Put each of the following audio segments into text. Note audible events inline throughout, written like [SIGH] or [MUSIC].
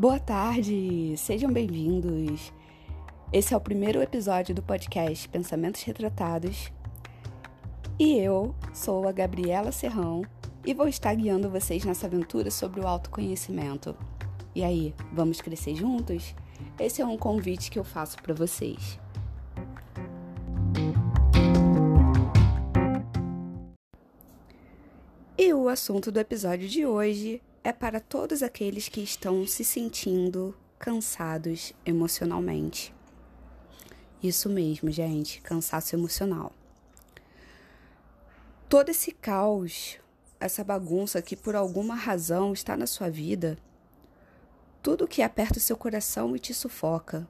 Boa tarde, sejam bem-vindos. Esse é o primeiro episódio do podcast Pensamentos Retratados. E eu sou a Gabriela Serrão e vou estar guiando vocês nessa aventura sobre o autoconhecimento. E aí, vamos crescer juntos? Esse é um convite que eu faço para vocês. E o assunto do episódio de hoje é para todos aqueles que estão se sentindo cansados emocionalmente. Isso mesmo, gente, cansaço emocional. Todo esse caos, essa bagunça que por alguma razão está na sua vida, tudo que aperta o seu coração e te sufoca,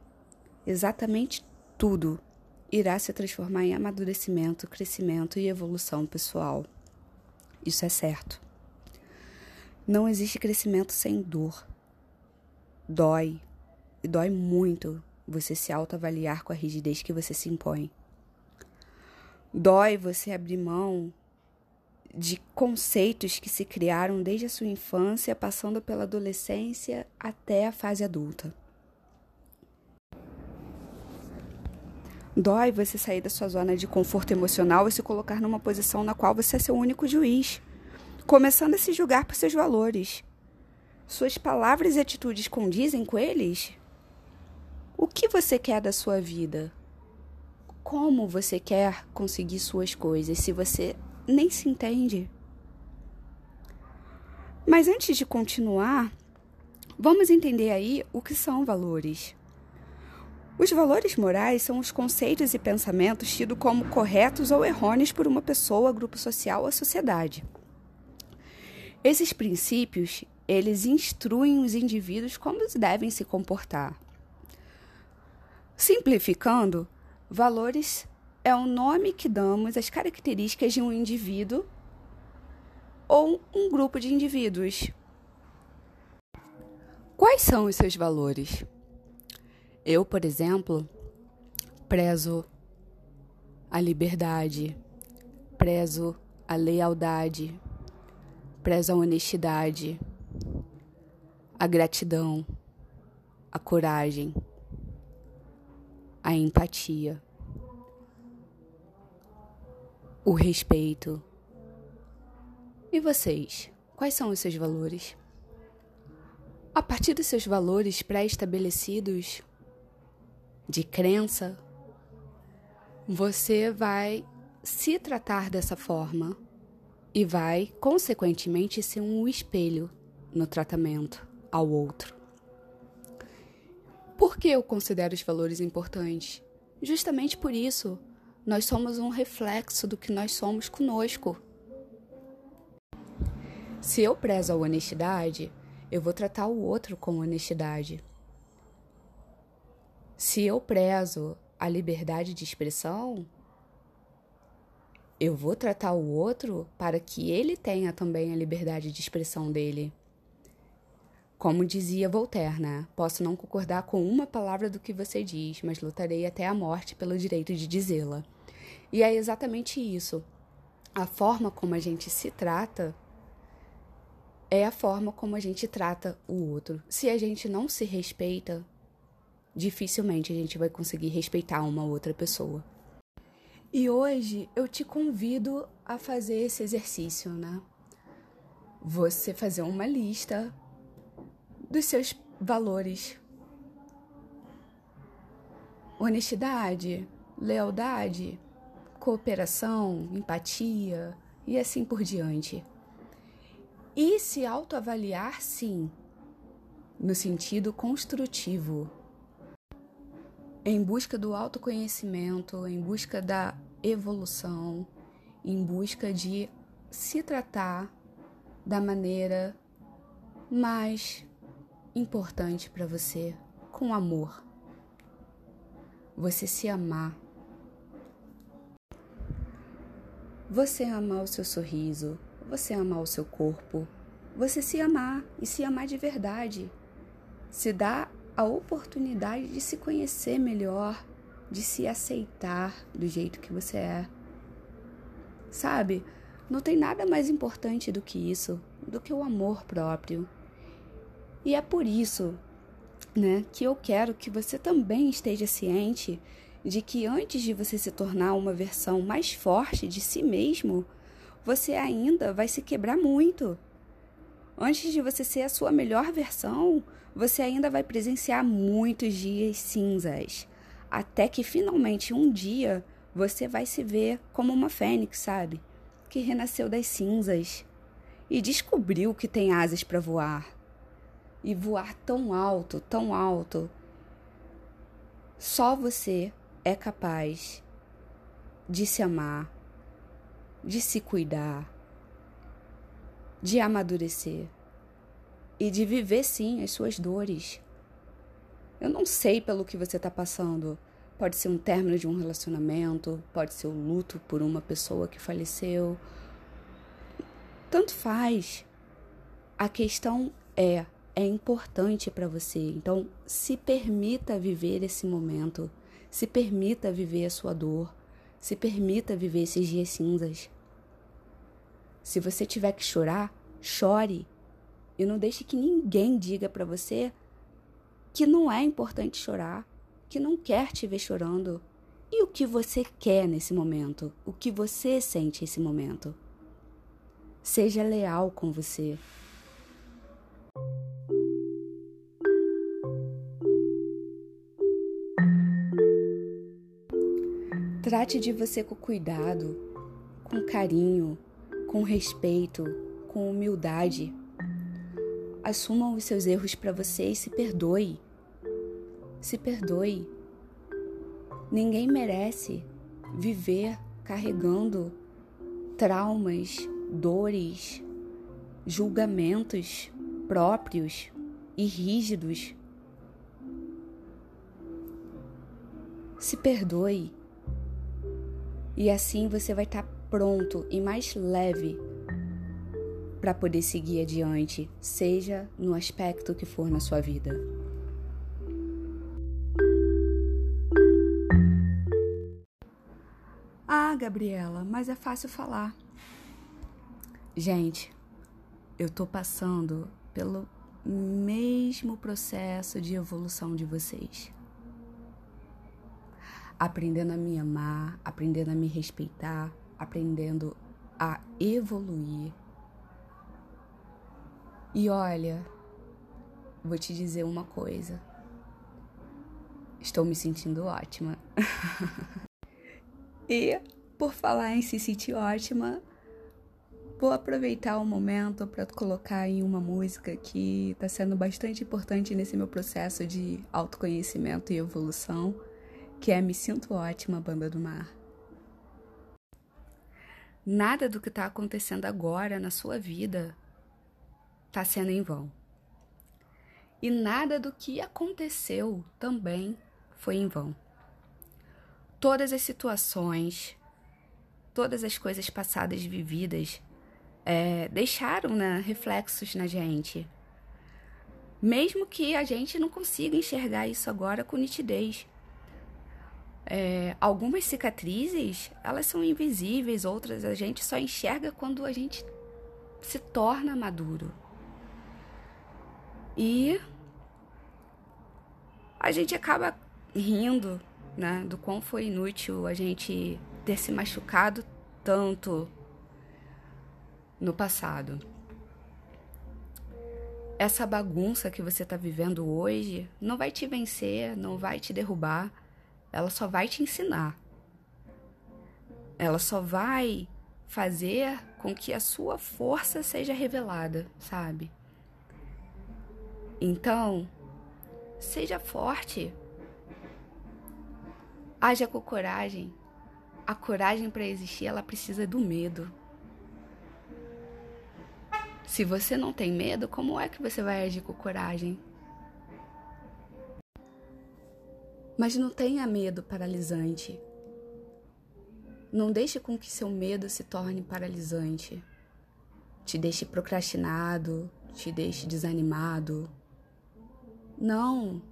exatamente tudo, irá se transformar em amadurecimento, crescimento e evolução pessoal. Isso é certo. Não existe crescimento sem dor. Dói, e dói muito você se autoavaliar com a rigidez que você se impõe. Dói você abrir mão de conceitos que se criaram desde a sua infância, passando pela adolescência até a fase adulta. Dói você sair da sua zona de conforto emocional e se colocar numa posição na qual você é seu único juiz começando a se julgar por seus valores. Suas palavras e atitudes condizem com eles? O que você quer da sua vida? Como você quer conseguir suas coisas se você nem se entende? Mas antes de continuar, vamos entender aí o que são valores. Os valores morais são os conceitos e pensamentos tidos como corretos ou errôneos por uma pessoa, grupo social ou sociedade. Esses princípios, eles instruem os indivíduos como devem se comportar. Simplificando, valores é o nome que damos às características de um indivíduo ou um grupo de indivíduos. Quais são os seus valores? Eu, por exemplo, prezo a liberdade, prezo a lealdade, preza a honestidade, a gratidão, a coragem, a empatia, o respeito. E vocês? Quais são os seus valores? A partir dos seus valores pré-estabelecidos de crença, você vai se tratar dessa forma e vai, consequentemente, ser um espelho no tratamento ao outro. Por que eu considero os valores importantes? Justamente por isso, nós somos um reflexo do que nós somos conosco. Se eu prezo a honestidade, eu vou tratar o outro com honestidade. Se eu prezo a liberdade de expressão, eu vou tratar o outro para que ele tenha também a liberdade de expressão dele. Como dizia Voltaire, né? Posso não concordar com uma palavra do que você diz, mas lutarei até a morte pelo direito de dizê-la. E é exatamente isso. A forma como a gente se trata é a forma como a gente trata o outro. Se a gente não se respeita, dificilmente a gente vai conseguir respeitar uma outra pessoa. E hoje eu te convido a fazer esse exercício, né? Você fazer uma lista dos seus valores. Honestidade, lealdade, cooperação, empatia e assim por diante. E se autoavaliar, sim, no sentido construtivo em busca do autoconhecimento, em busca da evolução, em busca de se tratar da maneira mais importante para você, com amor. Você se amar. Você amar o seu sorriso, você amar o seu corpo, você se amar e se amar de verdade. Se dá a oportunidade de se conhecer melhor, de se aceitar do jeito que você é. Sabe? Não tem nada mais importante do que isso, do que o amor próprio. E é por isso né, que eu quero que você também esteja ciente de que antes de você se tornar uma versão mais forte de si mesmo, você ainda vai se quebrar muito. Antes de você ser a sua melhor versão, você ainda vai presenciar muitos dias cinzas, até que finalmente um dia você vai se ver como uma fênix, sabe? Que renasceu das cinzas e descobriu que tem asas para voar. E voar tão alto, tão alto. Só você é capaz de se amar, de se cuidar, de amadurecer e de viver sim as suas dores. Eu não sei pelo que você está passando. Pode ser um término de um relacionamento, pode ser o luto por uma pessoa que faleceu. Tanto faz. A questão é, é importante para você. Então, se permita viver esse momento. Se permita viver a sua dor. Se permita viver esses dias cinzas. Se você tiver que chorar, chore. E não deixe que ninguém diga para você que não é importante chorar, que não quer te ver chorando. E o que você quer nesse momento? O que você sente nesse momento? Seja leal com você. Trate de você com cuidado, com carinho, com respeito, com humildade. Assuma os seus erros para você e se perdoe. Se perdoe. Ninguém merece viver carregando traumas, dores, julgamentos próprios e rígidos. Se perdoe. E assim você vai estar tá pronto e mais leve para poder seguir adiante, seja no aspecto que for na sua vida. Ah, Gabriela, mas é fácil falar. Gente, eu tô passando pelo mesmo processo de evolução de vocês. Aprendendo a me amar, aprendendo a me respeitar, aprendendo a evoluir. E olha, vou te dizer uma coisa. Estou me sentindo ótima. [LAUGHS] e, por falar em se sentir ótima, vou aproveitar o momento para colocar em uma música que está sendo bastante importante nesse meu processo de autoconhecimento e evolução, que é Me Sinto Ótima, Banda do Mar. Nada do que está acontecendo agora na sua vida está sendo em vão. E nada do que aconteceu também foi em vão. Todas as situações, todas as coisas passadas vividas é, deixaram né, reflexos na gente. Mesmo que a gente não consiga enxergar isso agora com nitidez. É, algumas cicatrizes, elas são invisíveis, outras a gente só enxerga quando a gente se torna maduro. E a gente acaba rindo, né, do quão foi inútil a gente ter se machucado tanto no passado. Essa bagunça que você está vivendo hoje não vai te vencer, não vai te derrubar ela só vai te ensinar. Ela só vai fazer com que a sua força seja revelada, sabe? Então, seja forte. Haja com coragem. A coragem para existir, ela precisa do medo. Se você não tem medo, como é que você vai agir com coragem? Mas não tenha medo paralisante. Não deixe com que seu medo se torne paralisante. Te deixe procrastinado, te deixe desanimado. Não.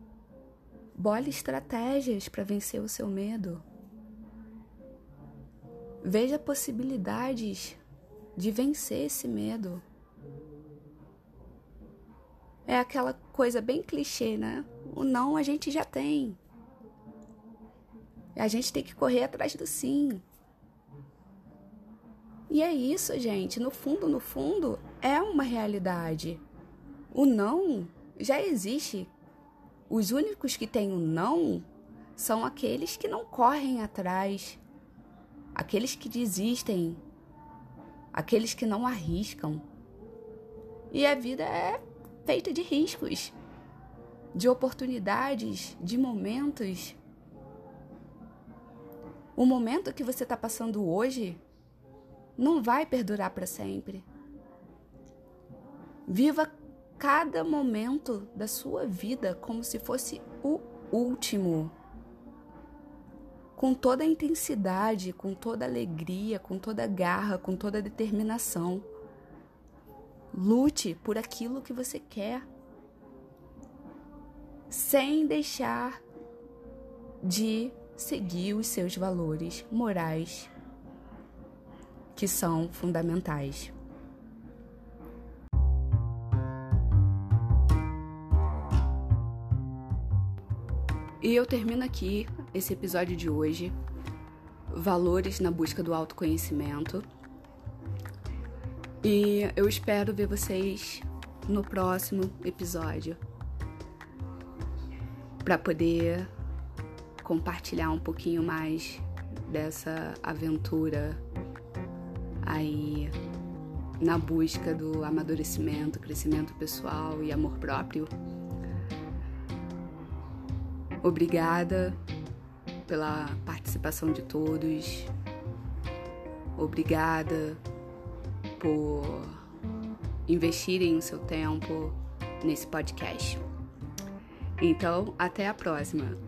Bole estratégias para vencer o seu medo. Veja possibilidades de vencer esse medo. é aquela coisa bem clichê, né? O não a gente já tem. A gente tem que correr atrás do sim. E é isso, gente. No fundo, no fundo, é uma realidade. O não já existe. Os únicos que têm o não são aqueles que não correm atrás, aqueles que desistem, aqueles que não arriscam. E a vida é feita de riscos, de oportunidades, de momentos. O momento que você está passando hoje não vai perdurar para sempre. Viva cada momento da sua vida como se fosse o último. Com toda a intensidade, com toda a alegria, com toda a garra, com toda a determinação. Lute por aquilo que você quer, sem deixar de seguir os seus valores morais, que são fundamentais. E eu termino aqui esse episódio de hoje. Valores na busca do autoconhecimento. E eu espero ver vocês no próximo episódio para poder compartilhar um pouquinho mais dessa aventura aí na busca do amadurecimento, crescimento pessoal e amor próprio. Obrigada pela participação de todos. Obrigada por investirem o seu tempo nesse podcast. Então, até a próxima.